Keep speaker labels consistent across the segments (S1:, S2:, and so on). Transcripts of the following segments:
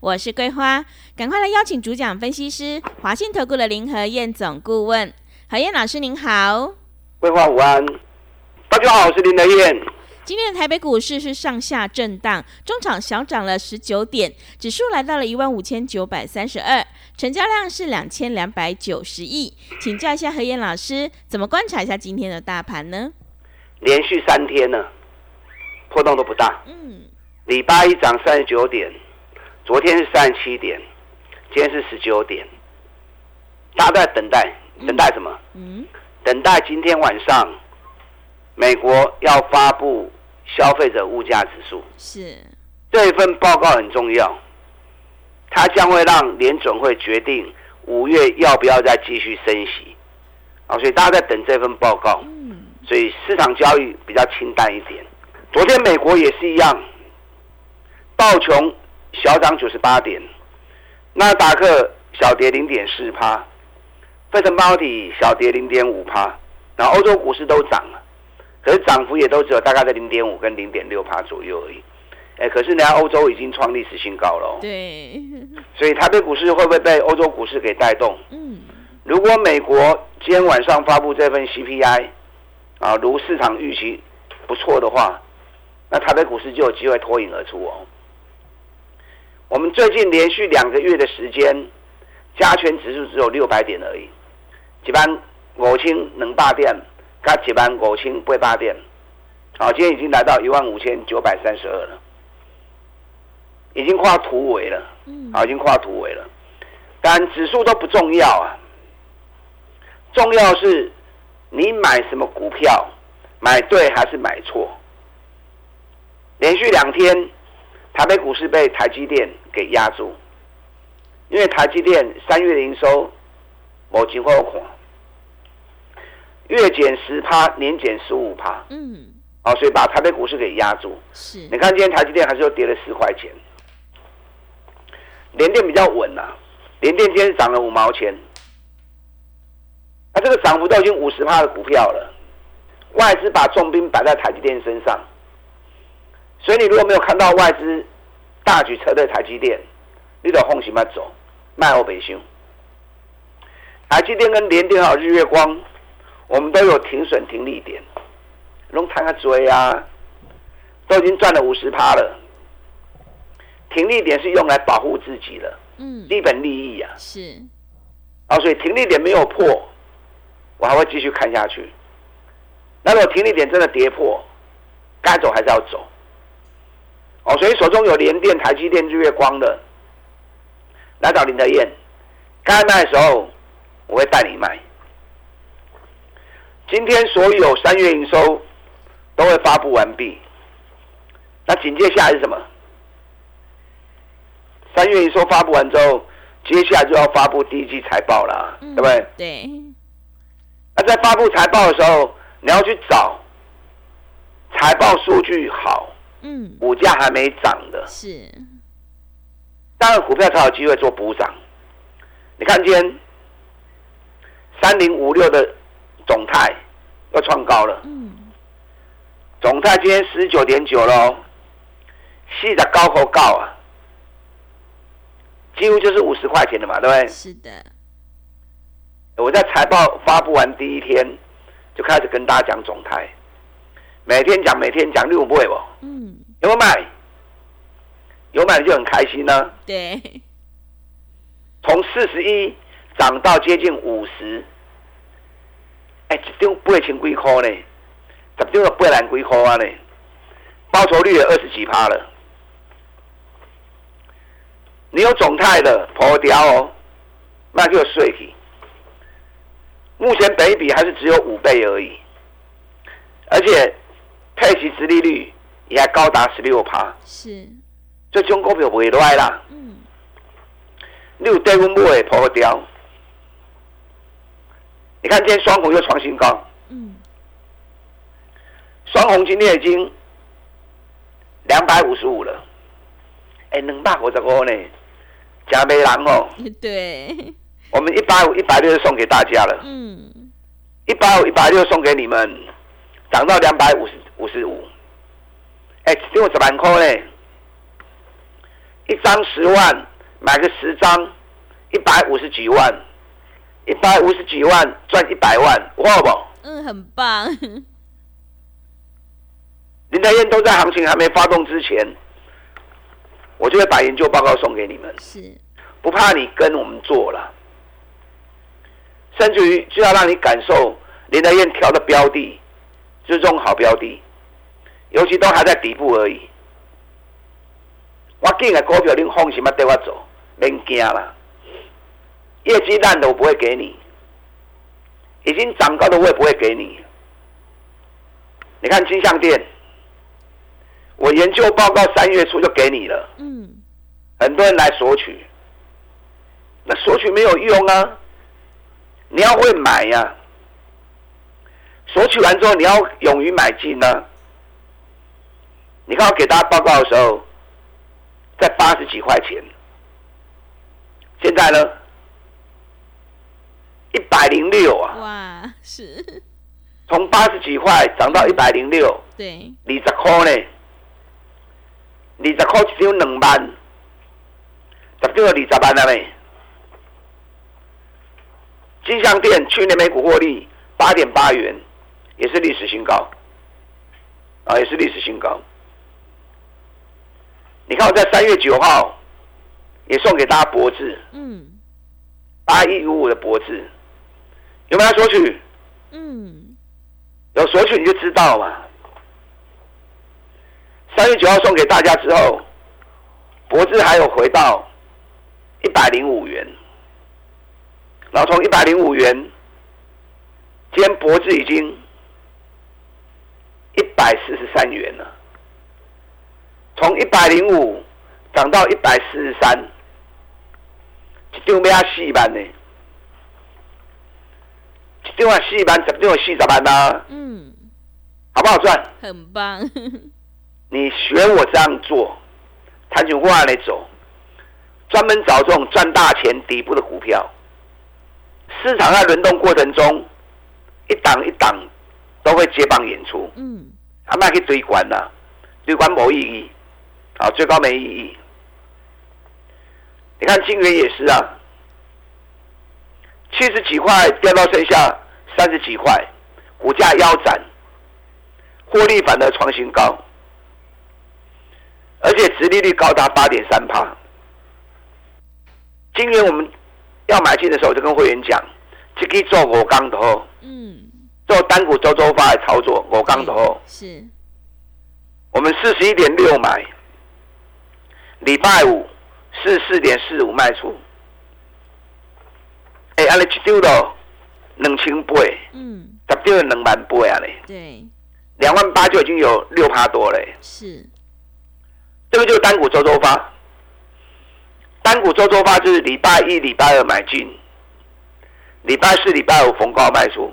S1: 我是桂花，赶快来邀请主讲分析师华信投顾的林和燕总顾问，何燕老师您好，
S2: 桂花午安，大家好，我是林和燕。
S1: 今天的台北股市是上下震荡，中场小涨了十九点，指数来到了一万五千九百三十二，成交量是两千两百九十亿，请教一下何燕老师，怎么观察一下今天的大盘呢？
S2: 连续三天呢，波动都不大。
S1: 嗯，
S2: 礼拜一涨三十九点，昨天是三十七点，今天是十九点。大家都在等待，等待什么？
S1: 嗯，
S2: 等待今天晚上美国要发布消费者物价指数，
S1: 是，
S2: 这一份报告很重要，它将会让联准会决定五月要不要再继续升息。啊，所以大家在等这份报告。
S1: 嗯，
S2: 所以市场交易比较清淡一点。昨天美国也是一样，道琼小涨九十八点，纳达克小跌零点四趴，费城半导体小跌零点五趴，然后欧洲股市都涨了，可是涨幅也都只有大概在零点五跟零点六趴左右而已。哎，可是人家欧洲已经创历史新高了、哦，
S1: 对，
S2: 所以台北股市会不会被欧洲股市给带动？
S1: 嗯，
S2: 如果美国今天晚上发布这份 CPI，啊，如市场预期不错的话，那台北股市就有机会脱颖而出哦。我们最近连续两个月的时间，加权指数只有六百点而已，一般五千能八点，加一万五千八八点，好，今天已经来到一万五千九百三十二了，已经跨突围了，
S1: 嗯，
S2: 啊，已经跨突围了。但指数都不重要啊，重要是你买什么股票，买对还是买错。连续两天，台北股市被台积电给压住，因为台积电三月的营收某情况看，月减十趴，年减十五趴，
S1: 嗯，
S2: 啊，所以把台北股市给压住。
S1: 是，
S2: 你看今天台积电还是又跌了十块钱，联电比较稳呐、联电今天是涨了五毛钱，那、这个涨幅都已经五十趴的股票了，外资把重兵摆在台积电身上，所以你如果没有看到外资大举撤退台积电，你得放心嘛走，卖后北修。台积电跟联电还有日月光，我们都有停损停利点，拢谈个追啊。都已经赚了五十趴了。停利点是用来保护自己的
S1: 嗯，
S2: 基本利益啊，
S1: 是，
S2: 啊，所以停利点没有破，我还会继续看下去。那如果停利点真的跌破，该走还是要走。哦，所以手中有联电、台积电、日月光的，来找林德燕，该卖的时候我会带你卖。今天所有三月营收都会发布完毕，那紧接下来是什么？三月营收发布完之后，接下来就要发布第一季财报啦，
S1: 嗯
S2: 对不对？
S1: 对，
S2: 那在发布财报的时候，你要去找财报数据好、
S1: 嗯，
S2: 股价还没涨的，
S1: 是，
S2: 当然股票才有机会做补涨。你看今天三零五六的总泰又创高了，
S1: 嗯，
S2: 总泰今天十九点九了哦，细的高口高啊，几乎就是五十块钱的嘛，对不对？
S1: 是的，
S2: 我在财报发布完第一天就开始跟大家讲总泰，每天讲，每天讲，六不会不？
S1: 嗯，
S2: 有没有买？有买就很开心呢、
S1: 对，
S2: 从四十一涨到接近五十，哎，一张八千几块呢，十张就八万几块啊呢，报酬率也二十几趴了。你有总泰的破掉哦，那就有税体。目前北比还是只有五倍而已，而且配息殖利率也还高达十六趴，
S1: 是，
S2: 这种股票不会赖啦。
S1: 嗯，
S2: 你有对我买破掉。你看今天双红又创新高，
S1: 嗯，
S2: 双红今天已经两百五十五了，哎，两百五十五呢，加没人哦。
S1: 对，
S2: 我们一百五、一百六送给大家了，
S1: 嗯，
S2: 一百五、一百六送给你们，涨到两百五十五十五，哎，只有十万块嘞，一张十万，买个十张，一百五十几万，一百五十几万赚一百万，哇不？
S1: 嗯，很棒，
S2: 林德燕都在行情还没发动之前，我就会把研究报告送给你们，
S1: 是，
S2: 不怕你跟我们做了，甚至于就要让你感受林德燕挑的标的。就是这种好标的，尤其都还在底部而已。我进的股票，你放心嘛，对我走，免惊啦。业绩烂的我不会给你，已经涨高的我也不会给你。你看金项店，我研究报告三月初就给你了，
S1: 嗯，
S2: 很多人来索取，那索取没有用啊，你要会买呀、索取完之后，你要勇于买进呢、你看我给大家报告的时候，在八十几块钱，现在呢，一百零六啊，
S1: 哇，是，
S2: 从八十几块涨到一百零六，
S1: 对，
S2: 二十块呢，二十块只有两万，十张就二十万了没？金项店去年每股获利八点八元，也是历史新高，啊，也是历史新高。你看我在三月九号也送给大家博智
S1: 嗯，
S2: 八一五五的博智，有没有索取？
S1: 嗯，
S2: 有索取你就知道嘛。三月九号送给大家之后，博智还有回到一百零五元，然后从一百零五元，今天博智已经一百四十三元了，从一百零五涨到一百四十三，一张要四万呢，一张啊四万，十张四十万呐、
S1: 嗯，
S2: 好不好赚？
S1: 很棒，
S2: 你学我这样做，谈情话来走，专门找这种赚大钱底部的股票。市场在轮动过程中，一档一档都会接棒演出，
S1: 嗯，
S2: 还卖去追关呐、追关没意义，啊，最高没意义。你看金元也是啊，七十几块掉到剩下三十几块，股价腰斩，获利反而创新高，而且殖利率高达八点三帕。今年我们要买进的时候，就跟会员讲，这个做五缸头，
S1: 嗯，
S2: 做单股周周发的操作我刚头。
S1: 是，
S2: 我们四十一点六买，礼拜五四四点四五卖出。哎、安尼一丢咯，两千八，十
S1: 嗯，
S2: 张就两万八啊嘞，
S1: 对，
S2: 两万八就已经有六趴多嘞。
S1: 是，
S2: 这个就是单股周周发，单股周周发就是礼拜一、礼拜二买进，礼拜四、礼拜五逢高卖出，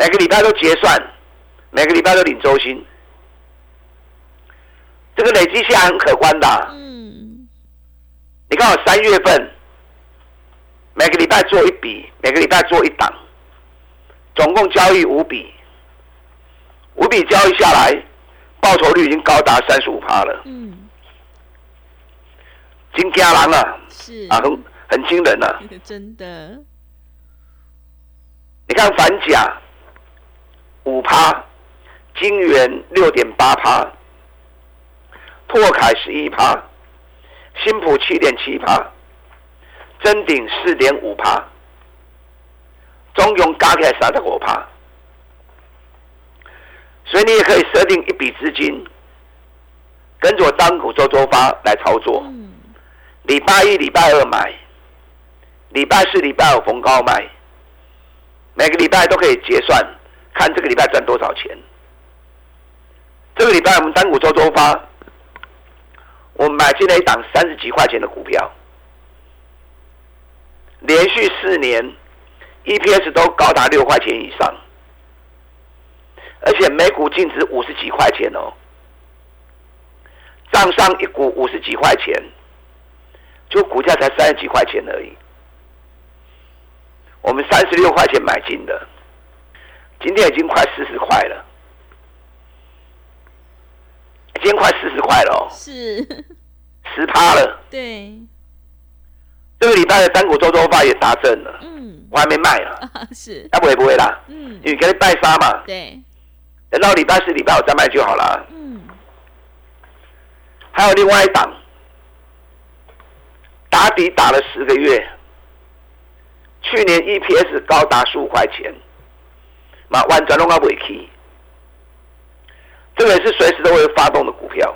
S2: 每个礼拜都结算，每个礼拜都领周薪，这个累积下来很可观的。啊、
S1: 嗯，
S2: 你看我三月份每个礼拜做一笔，每个礼拜做一档，总共交易五笔，五笔交易下来，报酬率已经高达三十五趴了，
S1: 嗯，
S2: 金家郎啊，
S1: 是，
S2: 啊，很很惊人啊！
S1: 真的，
S2: 你看反甲五趴，金元六点八趴，拓凯十一趴，新普七点七趴，真鼎四点五趴，中庸加起来三十五趴，所以你也可以设定一笔资金，跟着我单股周周发来操作。
S1: 嗯，
S2: 礼拜一、礼拜二买，礼拜四、礼拜五逢高卖，每个礼拜都可以结算，看这个礼拜赚多少钱。这个礼拜我们单股周周发，我们买进了一档三十几块钱的股票，连续四年 EPS 都高达六块钱以上，而且每股净值五十几块钱哦，账上一股五十几块钱，就股价才三十几块钱而已。我们三十六块钱买进的，今天已经快四十块了，已经快四十块了哦，
S1: 是，
S2: 十趴了。
S1: 对，
S2: 这个礼拜的单股周周发也达阵了，
S1: 嗯，
S2: 我还没卖啊，
S1: 啊 是，
S2: 要不会不会啦，
S1: 嗯，
S2: 因为给你拜杀嘛，
S1: 对，
S2: 等到礼拜四、礼拜五再卖就好了。
S1: 嗯，
S2: 还有另外一档，打底打了十个月，去年 EPS 高达十五块钱，那完全弄到尾期，这个也是随时都会发动的股票，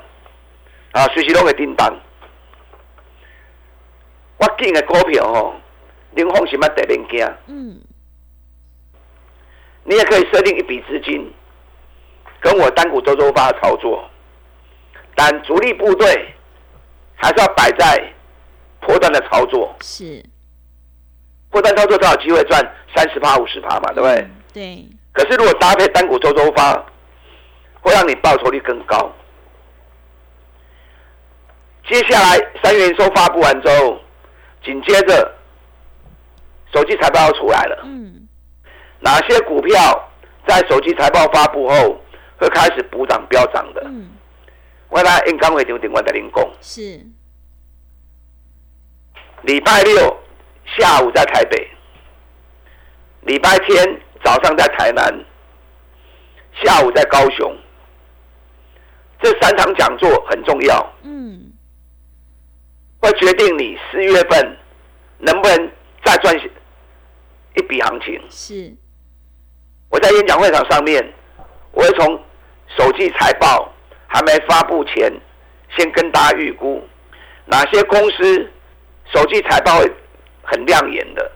S2: 啊，随时都会叮当。我进的股票哦，您放心，要得零惊。
S1: 嗯，
S2: 你也可以设定一笔资金，跟我单股周周发操作，但主力部队还是要摆在破段的操作，
S1: 是，
S2: 破段操作才有机会赚三十趴、五十趴嘛，对不对？
S1: 嗯对，
S2: 可是如果搭配单股周周发，会让你报酬率更高。接下来三元收发布完之后，紧接着手机财报要出来了。
S1: 嗯，
S2: 哪些股票在手机财报发布后会开始补涨飙涨的？
S1: 嗯，
S2: 我来应刚会场顶我的零工，
S1: 是，
S2: 礼拜六下午在台北，礼拜天早上在台南，下午在高雄。这三场讲座很重要，
S1: 嗯，
S2: 会决定你四月份能不能再赚一笔行情。
S1: 是，
S2: 我在演讲会场上面，我会从手机财报还没发布前，先跟大家预估哪些公司手机财报会很亮眼的，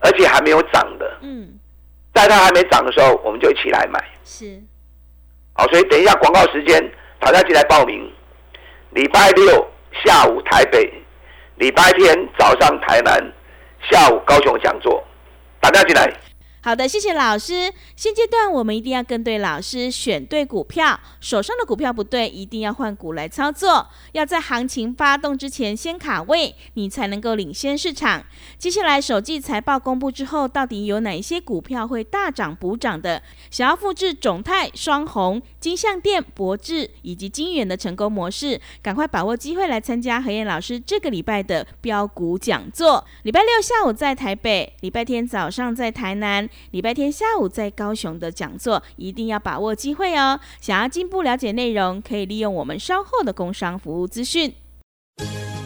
S2: 而且还没有涨的，
S1: 嗯，
S2: 在它还没涨的时候，我们就一起来买。
S1: 是，
S2: 好，所以等一下广告时间，大家进来报名。礼拜六下午台北，礼拜天早上台南，下午高雄讲座，大家进来。
S1: 好的，谢谢老师。现阶段我们一定要跟对老师，选对股票。手上的股票不对，一定要换股来操作。要在行情发动之前先卡位，你才能够领先市场。接下来首季财报公布之后，到底有哪一些股票会大涨补涨的？想要复制种泰、双红、金相店、博智以及金源的成功模式，赶快把握机会来参加何燕老师这个礼拜的标股讲座。礼拜六下午在台北，礼拜天早上在台南。礼拜天下午在高雄的讲座，一定要把握机会哦！想要进一步了解内容，可以利用我们稍后的工商服务资讯。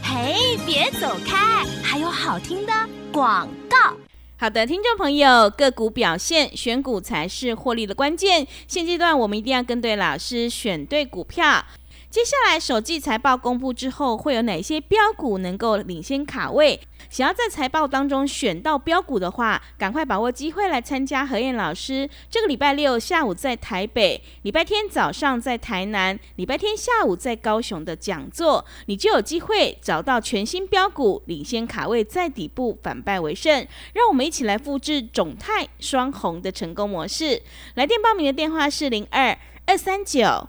S3: 嘿，别走开，还有好听的广告。
S1: 好的，听众朋友，个股表现，选股才是获利的关键。现阶段我们一定要跟对老师，选对股票。接下来，首季财报公布之后，会有哪些标股能够领先卡位？想要在财报当中选到标股的话，赶快把握机会来参加何燕老师这个礼拜六下午在台北，礼拜天早上在台南，礼拜天下午在高雄的讲座，你就有机会找到全新标股，领先卡位在底部，反败为胜。让我们一起来复制种泰双红的成功模式。来电报名的电话是零二二三九。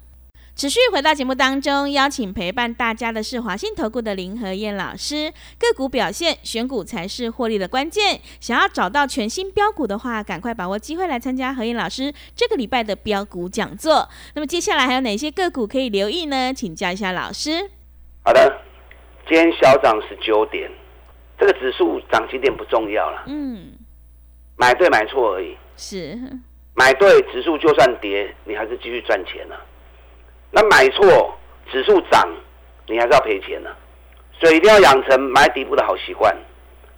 S1: 持续回到节目当中，邀请陪伴大家的是华信投顾的林和燕老师。个股表现，选股才是获利的关键。想要找到全新标股的话，赶快把握机会来参加何燕老师这个礼拜的标股讲座。那么接下来还有哪些个股可以留意呢？请教一下老师。
S2: 好的，今天小涨十九点，这个指数涨几点不重要了，
S1: 嗯，
S2: 买对买错而已。
S1: 是，
S2: 买对指数就算跌，你还是继续赚钱呢、那买错指数涨，你还是要赔钱呢、所以一定要养成买底部的好习惯，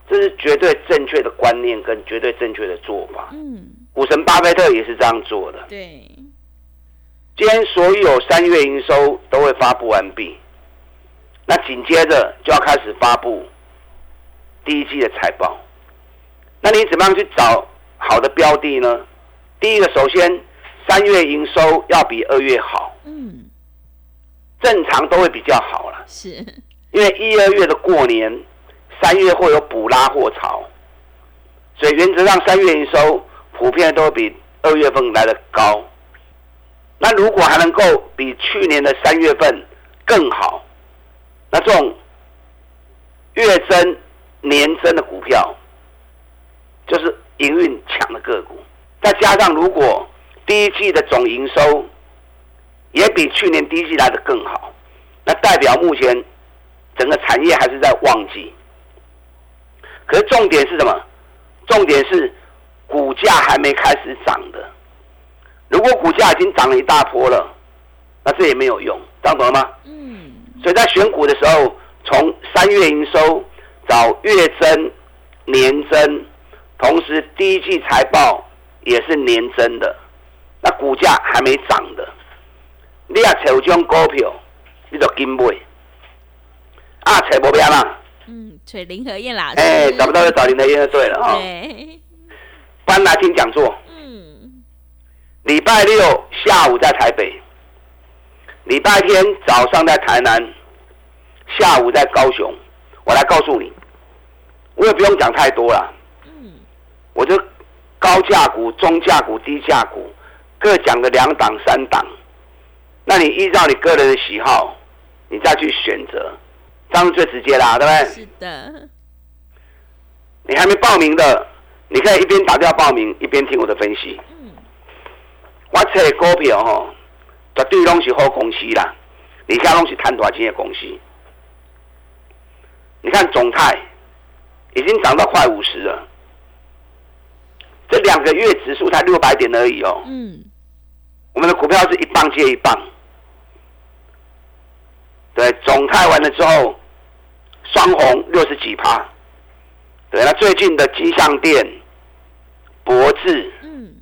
S2: 这是绝对正确的观念跟绝对正确的做法。
S1: 嗯，
S2: 股神巴菲特也是这样做的。
S1: 对，
S2: 今天所有三月营收都会发布完毕，那紧接着就要开始发布第一季的财报。那你怎么样去找好的标的呢？第一个，首先三月营收要比二月好，
S1: 嗯，
S2: 正常都会比较好了。
S1: 是，
S2: 因为一二月的过年，三月会有补拉货潮，所以原则上三月营收普遍都比二月份来的高。那如果还能够比去年的三月份更好，那这种月增、年增的股票，就是营运强的个股。再加上如果第一季的总营收也比去年第一季来的更好，那代表目前整个产业还是在旺季。可是重点是什么？重点是股价还没开始涨的。如果股价已经涨了一大波了，那这也没有用，这样懂了吗？
S1: 嗯，
S2: 所以在选股的时候，从三月营收找月增、年增，同时第一季财报也是年增的，那股价还没涨的，你要找这种股票，你就跟买。啊，找不变啦，
S1: 嗯，找林和燕老师，
S2: 哎、找不到就找林和燕就对了哈、哦。
S1: 对，
S2: 搬来听讲座，
S1: 嗯，
S2: 礼拜六下午在台北，礼拜天早上在台南，下午在高雄。我来告诉你，我也不用讲太多了，
S1: 嗯，
S2: 我就高价股、中价股、低价股各讲个两档、三档。那你依照你个人的喜好，你再去选择，这样是最直接啦，对不对？
S1: 是的，
S2: 你还没报名的，你可以一边打电话报名，一边听我的分析。
S1: 嗯，
S2: 我找的股票吼，绝对拢是好公司啦，而且拢是赚大钱的公司。你看总泰已经涨到快五十了，这两个月指数才六百点而已哦。
S1: 嗯，
S2: 我们的股票是一棒接一棒。对，总泰完了之后，双红六十几趴。对，那最近的金项店、博智，
S1: 嗯，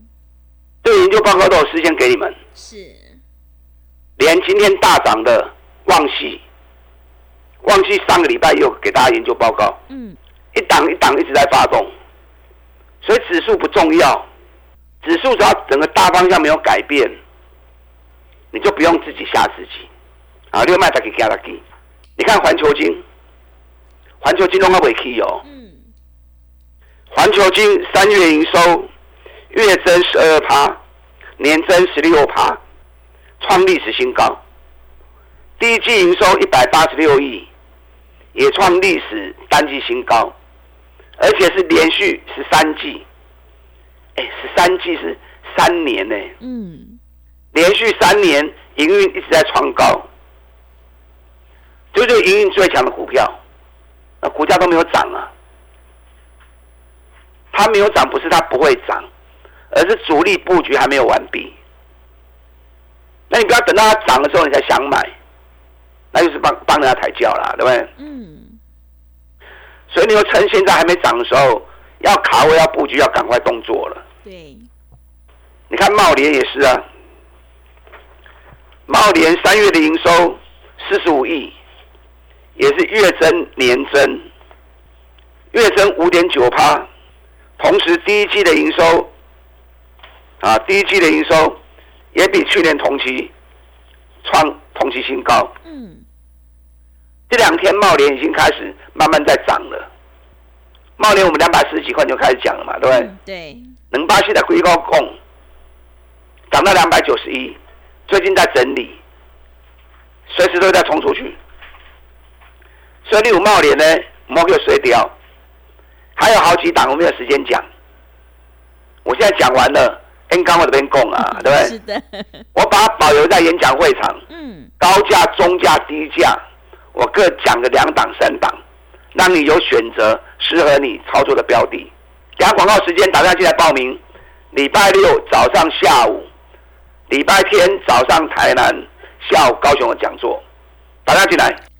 S2: 对研究报告都有时间给你们。
S1: 是，
S2: 连今天大涨的旺系，旺系上个礼拜又给大家研究报告，
S1: 嗯，
S2: 一档一档一直在发动，所以指数不重要，指数只要整个大方向没有改变，你就不用自己吓自己。啊，六麦再给加他给，你看环球金，环球金弄到尾期哦，
S1: 嗯，
S2: 环球金三月营收月增十二趴，年增十六趴，创历史新高。第一季营收一百八十六亿，也创历史单季新高，而且是连续十三季。哎，十三季是三年呢，
S1: 嗯，
S2: 连续三年营运一直在创高，就是营运最强的股票，那股价都没有涨啊。它没有涨，不是它不会涨，而是主力布局还没有完毕。那你不要等到它涨的时候你才想买，那就是帮帮人家抬轿啦，对不对？
S1: 嗯，
S2: 所以你要趁现在还没涨的时候，要卡位、要布局、要赶快动作了。
S1: 对，
S2: 你看茂联也是啊，茂联三月的营收四十五亿，也是月增年增，月增五点九趴，同时第一季的营收啊，第一季的营收也比去年同期创同期新高。
S1: 嗯，
S2: 这两天茂联已经开始慢慢在涨了，茂联我们两百四十几块就开始讲了嘛，对不对？
S1: 嗯对，
S2: 能巴西的硅高控涨到两百九十一，最近在整理，随时都在冲出去。所以你有茂联呢，莫给水掉，还有好几档我没有时间讲。我现在讲完了，，N 刚我这边供啊，对不对？
S1: 是的，
S2: 我把它保留在演讲会场，
S1: 嗯，
S2: 高价、中价、低价，我各讲个两档、三档，让你有选择适合你操作的标的。等下广告时间打电话进来报名，礼拜六早上、下午，礼拜天早上台南，下午高雄的讲座，打电话进来。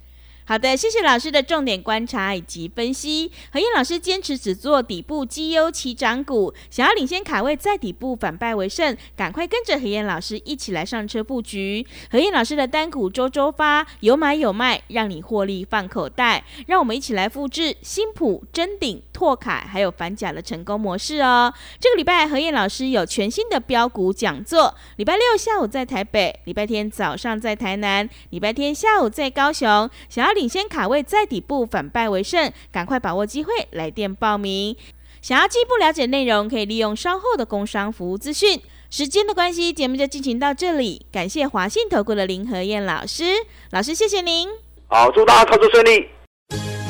S1: 好的，谢谢老师的重点观察以及分析。何燕老师坚持只做底部绩优起涨股，想要领先卡位，在底部反败为胜，赶快跟着何燕老师一起来上车布局。何燕老师的单股周周发，有买有卖，让你获利放口袋。让我们一起来复制新普、真鼎、拓凯还有反甲的成功模式哦。这个礼拜何燕老师有全新的标股讲座，礼拜六下午在台北，礼拜天早上在台南，礼拜天下午在高雄。想要先卡位，在底部反败为胜，赶快把握机会，来电报名。想要进一步了解内容，可以利用稍后的工商服务资讯。时间的关系，节目就进行到这里。感谢华信投顾的林和燕老师，老师谢谢您。
S2: 好，祝大家操作顺利。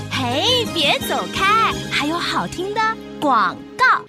S3: 嘿，别走开，还有好听的广告。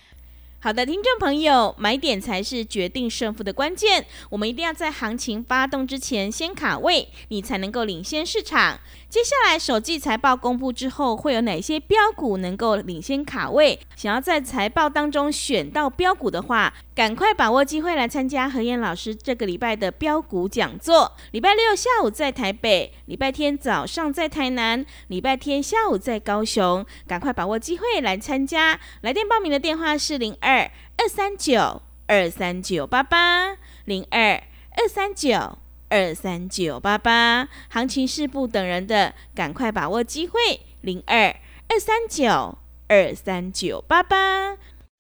S1: 好的，听众朋友，买点才是决定胜负的关键。我们一定要在行情发动之前先卡位，你才能够领先市场。接下来，首季财报公布之后，会有哪些标股能够领先卡位？想要在财报当中选到标股的话，赶快把握机会来参加何燕老师这个礼拜的标股讲座。礼拜六下午在台北，礼拜天早上在台南，礼拜天下午在高雄。赶快把握机会来参加。来电报名的电话是零二。二二三九二三九八八零二二三九二三九八八，行情是不等人的，赶快把握机会。零二二三九二三九八八。